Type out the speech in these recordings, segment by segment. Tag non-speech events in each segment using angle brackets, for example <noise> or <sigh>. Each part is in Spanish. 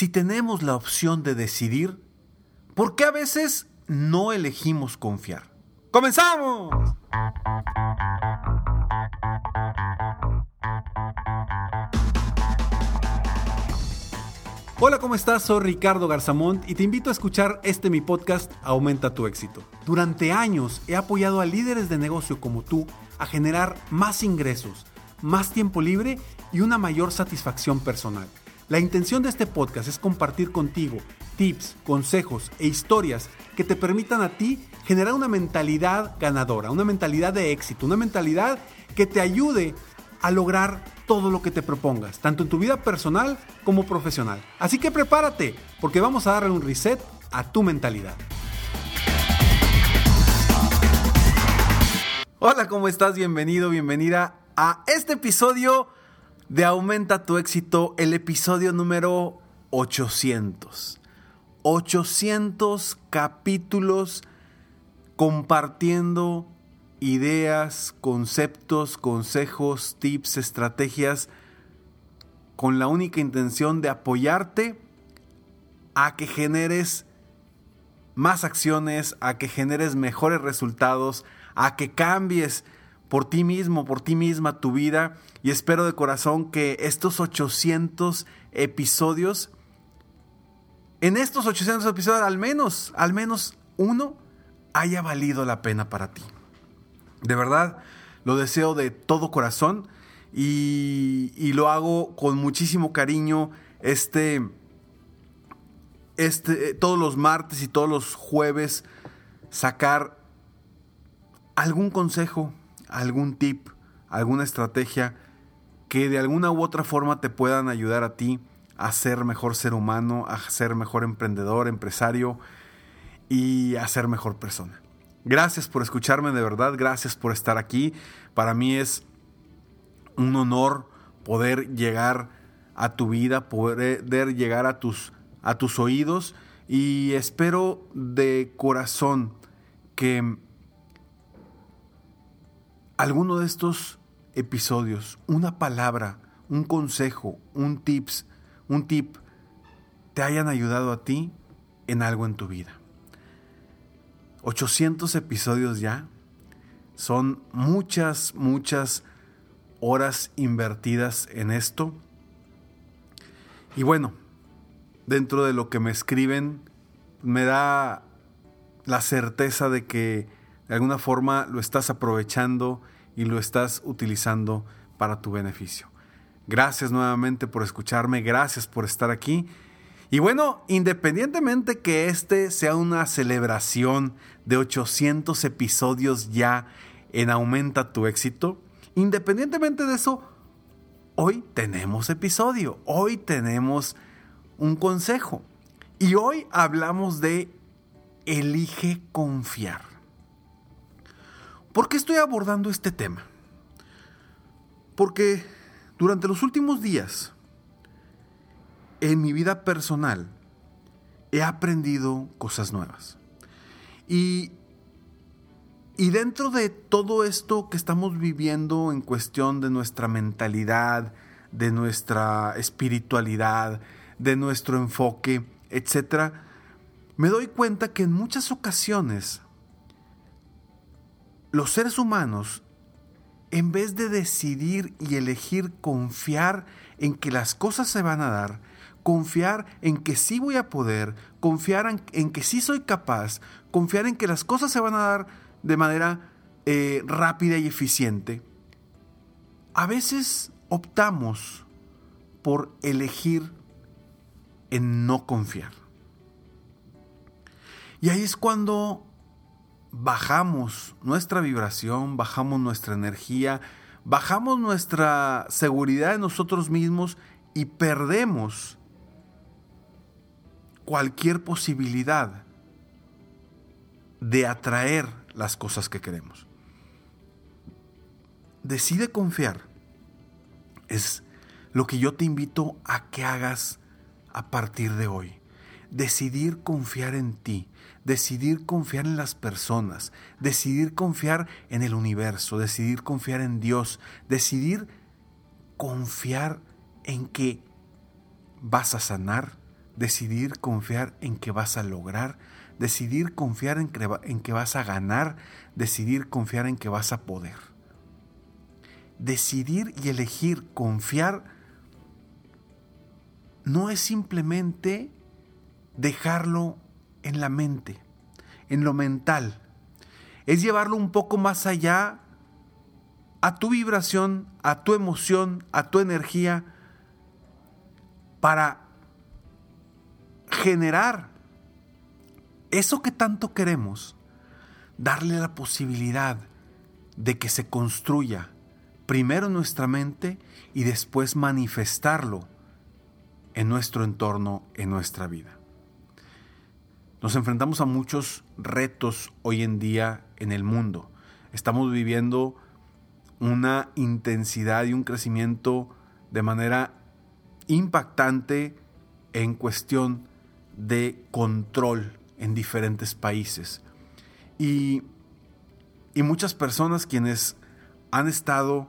Si tenemos la opción de decidir, ¿por qué a veces no elegimos confiar? ¡Comenzamos! Hola, ¿cómo estás? Soy Ricardo Garzamont y te invito a escuchar este mi podcast Aumenta tu éxito. Durante años he apoyado a líderes de negocio como tú a generar más ingresos, más tiempo libre y una mayor satisfacción personal. La intención de este podcast es compartir contigo tips, consejos e historias que te permitan a ti generar una mentalidad ganadora, una mentalidad de éxito, una mentalidad que te ayude a lograr todo lo que te propongas, tanto en tu vida personal como profesional. Así que prepárate, porque vamos a darle un reset a tu mentalidad. Hola, ¿cómo estás? Bienvenido, bienvenida a este episodio de Aumenta tu éxito, el episodio número 800. 800 capítulos compartiendo ideas, conceptos, consejos, tips, estrategias, con la única intención de apoyarte a que generes más acciones, a que generes mejores resultados, a que cambies por ti mismo, por ti misma tu vida. Y espero de corazón que estos 800 episodios, en estos 800 episodios al menos, al menos uno, haya valido la pena para ti. De verdad, lo deseo de todo corazón y, lo hago con muchísimo cariño. Este, este, todos los martes y todos los jueves sacar algún consejo, algún tip, alguna estrategia que de alguna u otra forma te puedan ayudar a ti a ser mejor ser humano, a ser mejor emprendedor, empresario y a ser mejor persona. Gracias por escucharme de verdad, gracias por estar aquí. Para mí es un honor poder llegar a tu vida, poder llegar a tus, a tus oídos y espero de corazón que alguno de estos episodios, una palabra, un consejo, un tips, un tip, te hayan ayudado a ti en algo en tu vida. 800 episodios ya. Son muchas, muchas horas invertidas en esto. Y bueno, dentro de lo que me escriben, me da la certeza de que de alguna forma lo estás aprovechando y lo estás utilizando para tu beneficio. Gracias nuevamente por escucharme, gracias por estar aquí y bueno, independientemente que este sea una celebración de 800 episodios ya en Aumenta tu éxito, independientemente de eso, hoy tenemos episodio, hoy tenemos un consejo. Y hoy hablamos de elige confiar. ¿Por qué estoy abordando este tema? Porque durante los últimos días, en mi vida personal he aprendido cosas nuevas. Y, y dentro de todo esto que estamos viviendo en cuestión de nuestra mentalidad, de nuestra espiritualidad, de nuestro enfoque, etc., me doy cuenta que en muchas ocasiones los seres humanos, en vez de decidir y elegir confiar en que las cosas se van a dar, confiar en que sí voy a poder, confiar en, que sí soy capaz, confiar en que las cosas se van a dar de manera eh, rápida y eficiente, a veces optamos por elegir en no confiar. Y ahí es cuando bajamos nuestra vibración, bajamos nuestra energía, bajamos nuestra seguridad en nosotros mismos y perdemos cualquier posibilidad de atraer las cosas que queremos. Decide confiar. Es lo que yo te invito a que hagas a partir de hoy. Decidir confiar en ti, decidir confiar en las personas, decidir confiar en el universo, decidir confiar en Dios, decidir confiar en que vas a sanar, decidir confiar en que vas a lograr, decidir confiar en que, vas a ganar, decidir confiar en que vas a poder. Decidir y elegir confiar no es simplemente dejarlo en la mente, en lo mental. Es llevarlo un poco más allá a tu vibración, a tu emoción, a tu energía, para generar eso que tanto queremos, darle la posibilidad de que se construya primero en nuestra mente y después manifestarlo en nuestro entorno, en nuestra vida. Nos enfrentamos a muchos retos hoy en día en el mundo. Estamos viviendo una intensidad y un crecimiento de manera impactante en cuestión de control en diferentes países. Y, muchas personas quienes han estado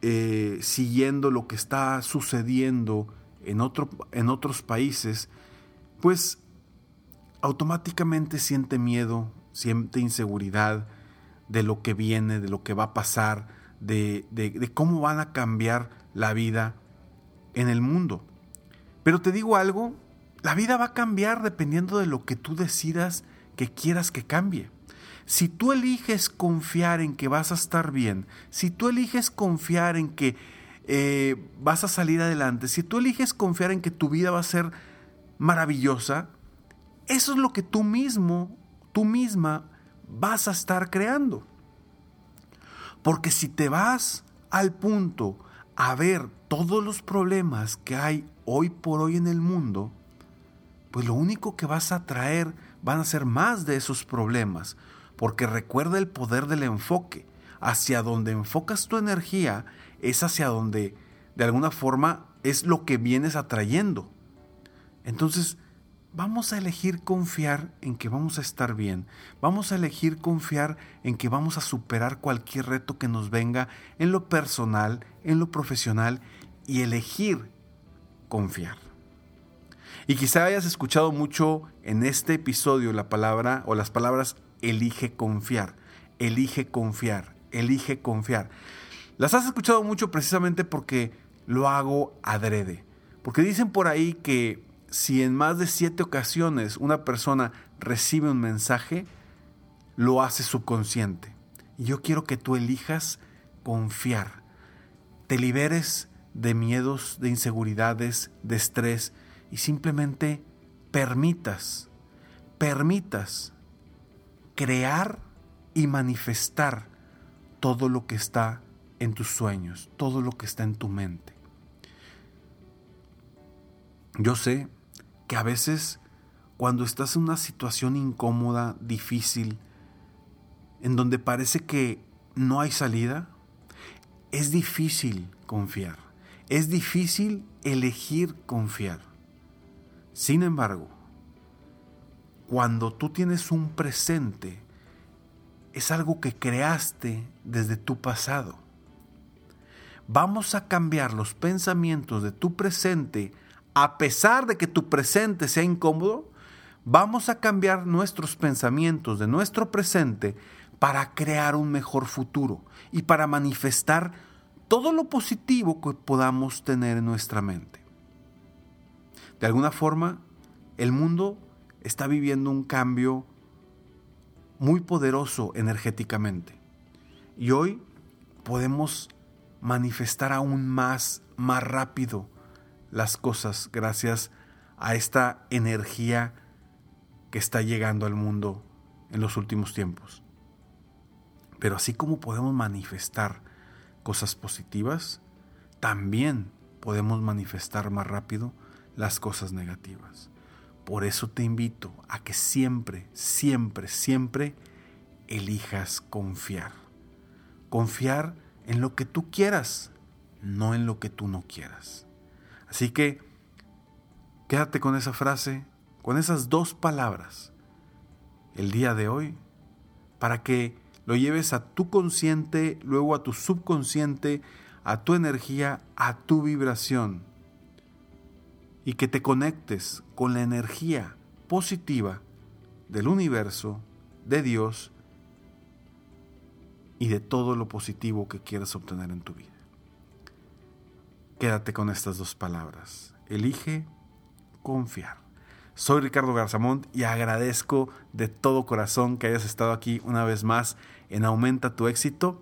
eh, siguiendo lo que está sucediendo en, otro, en otros países, pues automáticamente siente miedo, siente inseguridad de lo que viene, de lo que va a pasar, de, de, cómo van a cambiar la vida en el mundo. Pero te digo algo, la vida va a cambiar dependiendo de lo que tú decidas que quieras que cambie. Si tú eliges confiar en que vas a estar bien, si tú eliges confiar en que eh, vas a salir adelante, si tú eliges confiar en que tu vida va a ser maravillosa, eso es lo que tú mismo, tú misma vas a estar creando. Porque si te vas al punto a ver todos los problemas que hay hoy por hoy en el mundo, pues lo único que vas a traer van a ser más de esos problemas. Porque recuerda el poder del enfoque. Hacia donde enfocas tu energía es hacia donde de alguna forma es lo que vienes atrayendo. Entonces, vamos a elegir confiar en que vamos a estar bien. Vamos a elegir confiar en que vamos a superar cualquier reto que nos venga en lo personal, en lo profesional y elegir confiar. Y quizá hayas escuchado mucho en este episodio la palabra o las palabras elige confiar, elige confiar, elige confiar. Las has escuchado mucho precisamente porque lo hago adrede. Porque dicen por ahí que si en más de siete ocasiones una persona recibe un mensaje, lo hace subconsciente. Y yo quiero que tú elijas confiar, te liberes de miedos, de inseguridades, de estrés y simplemente permitas, permitas crear y manifestar todo lo que está en tus sueños, todo lo que está en tu mente. Yo sé que a veces cuando estás en una situación incómoda, difícil, en donde parece que no hay salida, es difícil confiar. Es difícil elegir confiar. Sin embargo, cuando tú tienes un presente, es algo que creaste desde tu pasado. Vamos a cambiar los pensamientos de tu presente a pesar de que tu presente sea incómodo, vamos a cambiar nuestros pensamientos de nuestro presente para crear un mejor futuro y para manifestar todo lo positivo que podamos tener en nuestra mente. de alguna forma, el mundo está viviendo un cambio muy poderoso energéticamente. Y hoy podemos manifestar aún más, más rápido las cosas gracias a esta energía que está llegando al mundo en los últimos tiempos. Pero así como podemos manifestar cosas positivas, también podemos manifestar más rápido las cosas negativas. Por eso te invito a que siempre, siempre, siempre elijas confiar. Confiar en lo que tú quieras, no en lo que tú no quieras. Así que quédate con esa frase, con esas dos palabras, el día de hoy, para que lo lleves a tu consciente, luego a tu subconsciente, a tu energía, a tu vibración y que te conectes con la energía positiva del universo, de Dios y de todo lo positivo que quieras obtener en tu vida. Quédate con estas dos palabras. Elige confiar. Soy Ricardo Garzamont y agradezco de todo corazón que hayas estado aquí una vez más en Aumenta tu éxito.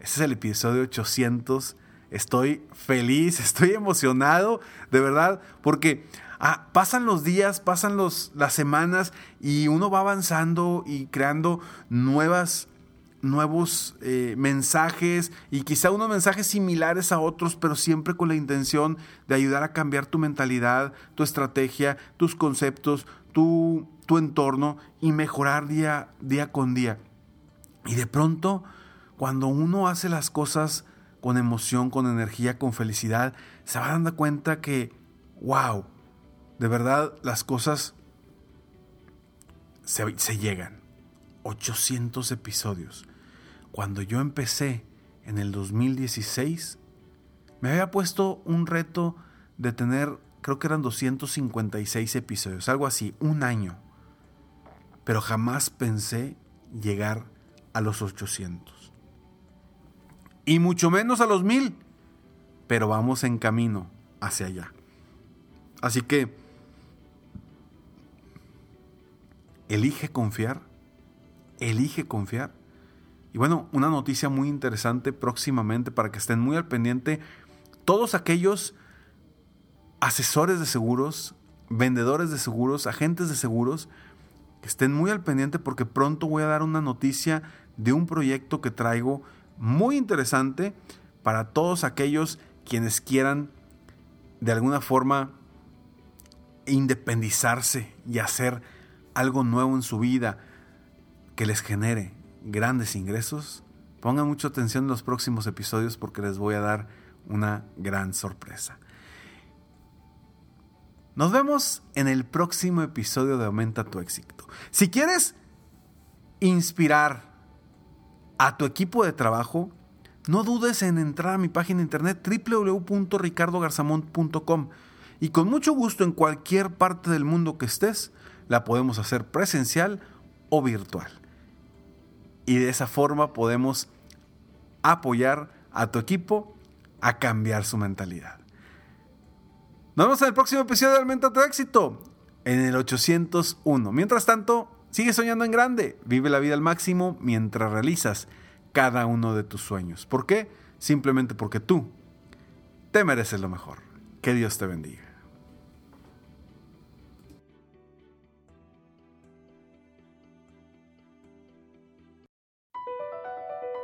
Este es el episodio 800 Estoy feliz, <laughs> estoy emocionado, de verdad, porque ah, pasan los días, pasan los, las semanas y uno va avanzando y creando nuevas nuevos eh, mensajes y quizá unos mensajes similares a otros, pero siempre con la intención de ayudar a cambiar tu mentalidad, tu estrategia, tus conceptos, tu, entorno y mejorar día, día con día. Y de pronto, cuando uno hace las cosas con emoción, con energía, con felicidad, se va dando cuenta que, wow, de verdad las cosas se, se llegan. 800 episodios. Cuando yo empecé en el 2016, me había puesto un reto de tener, creo que eran 256 episodios, algo así, un año. Pero jamás pensé llegar a los 800 y mucho menos a los mil, pero vamos en camino hacia allá. Así que elige confiar, elige confiar. Y bueno, una noticia muy interesante próximamente para que estén muy al pendiente. Todos aquellos asesores de seguros, vendedores de seguros, agentes de seguros, que estén muy al pendiente porque pronto voy a dar una noticia de un proyecto que traigo muy interesante para todos aquellos quienes quieran de alguna forma independizarse y hacer algo nuevo en su vida que les genere grandes ingresos. Pongan mucha atención en los próximos episodios porque les voy a dar una gran sorpresa. Nos vemos en el próximo episodio de Aumenta tu éxito. Si quieres inspirar a tu equipo de trabajo, no dudes en entrar a mi página internet www.ricardogarzamont.com y con mucho gusto en cualquier parte del mundo que estés, la podemos hacer presencial o virtual. Y de esa forma podemos apoyar a tu equipo a cambiar su mentalidad. Nos vemos en el próximo episodio de Aumenta tu éxito, en el 801. Mientras tanto, Sigue soñando en grande, vive la vida al máximo mientras realizas cada uno de tus sueños. ¿Por qué? Simplemente porque tú te mereces lo mejor. Que Dios te bendiga.